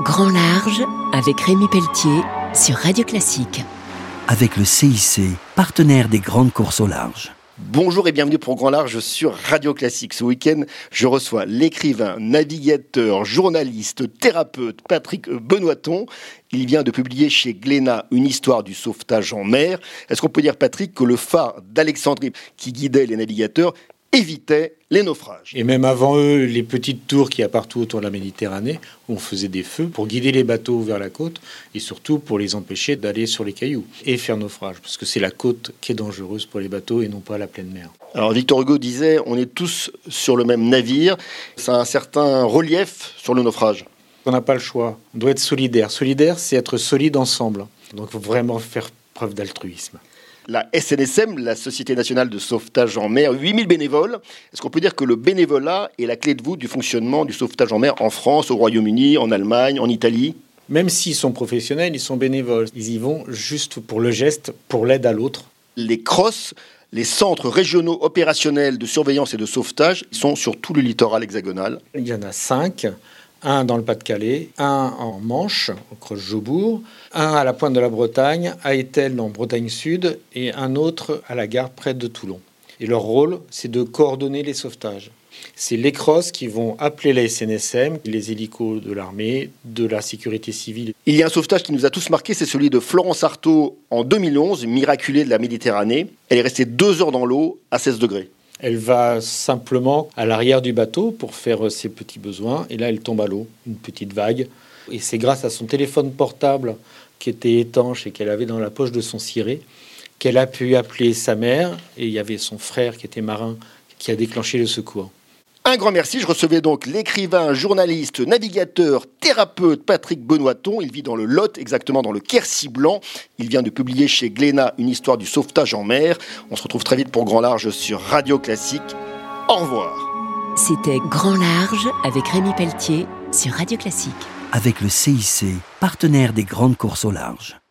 Grand Large avec Rémi Pelletier sur Radio Classique. Avec le CIC, partenaire des grandes courses au large. Bonjour et bienvenue pour Grand Large sur Radio Classique. Ce week-end, je reçois l'écrivain, navigateur, journaliste, thérapeute Patrick Benoîton. Il vient de publier chez Glénat une histoire du sauvetage en mer. Est-ce qu'on peut dire, Patrick, que le phare d'Alexandrie qui guidait les navigateurs évitait les naufrages. Et même avant eux, les petites tours qu'il y a partout autour de la Méditerranée, où on faisait des feux pour guider les bateaux vers la côte et surtout pour les empêcher d'aller sur les cailloux et faire naufrage, parce que c'est la côte qui est dangereuse pour les bateaux et non pas la pleine mer. Alors Victor Hugo disait, on est tous sur le même navire, ça a un certain relief sur le naufrage. On n'a pas le choix, on doit être solidaire. Solidaire, c'est être solide ensemble. Donc il faut vraiment faire preuve d'altruisme la SNSM, la Société nationale de sauvetage en mer, 8000 bénévoles. Est-ce qu'on peut dire que le bénévolat est la clé de voûte du fonctionnement du sauvetage en mer en France, au Royaume-Uni, en Allemagne, en Italie? Même s'ils sont professionnels, ils sont bénévoles. Ils y vont juste pour le geste, pour l'aide à l'autre. Les CROSS, les centres régionaux opérationnels de surveillance et de sauvetage, sont sur tout le littoral hexagonal. Il y en a cinq un dans le Pas-de-Calais, un en Manche, au Creuse-Jaubourg, un à la pointe de la Bretagne, à Etel, en Bretagne Sud, et un autre à la gare près de Toulon. Et leur rôle, c'est de coordonner les sauvetages. C'est les CROSS qui vont appeler la SNSM, les hélicos de l'armée, de la sécurité civile. Il y a un sauvetage qui nous a tous marqué, c'est celui de Florence Artaud en 2011, miraculée de la Méditerranée. Elle est restée deux heures dans l'eau à 16 degrés. Elle va simplement à l'arrière du bateau pour faire ses petits besoins. Et là, elle tombe à l'eau, une petite vague. Et c'est grâce à son téléphone portable qui était étanche et qu'elle avait dans la poche de son ciré qu'elle a pu appeler sa mère. Et il y avait son frère qui était marin qui a déclenché le secours. Un grand merci. Je recevais donc l'écrivain, journaliste, navigateur, thérapeute Patrick Benoîton. Il vit dans le Lot, exactement dans le Quercy Blanc. Il vient de publier chez Glénat une histoire du sauvetage en mer. On se retrouve très vite pour Grand Large sur Radio Classique. Au revoir. C'était Grand Large avec Rémi Pelletier sur Radio Classique. Avec le CIC, partenaire des grandes courses au large.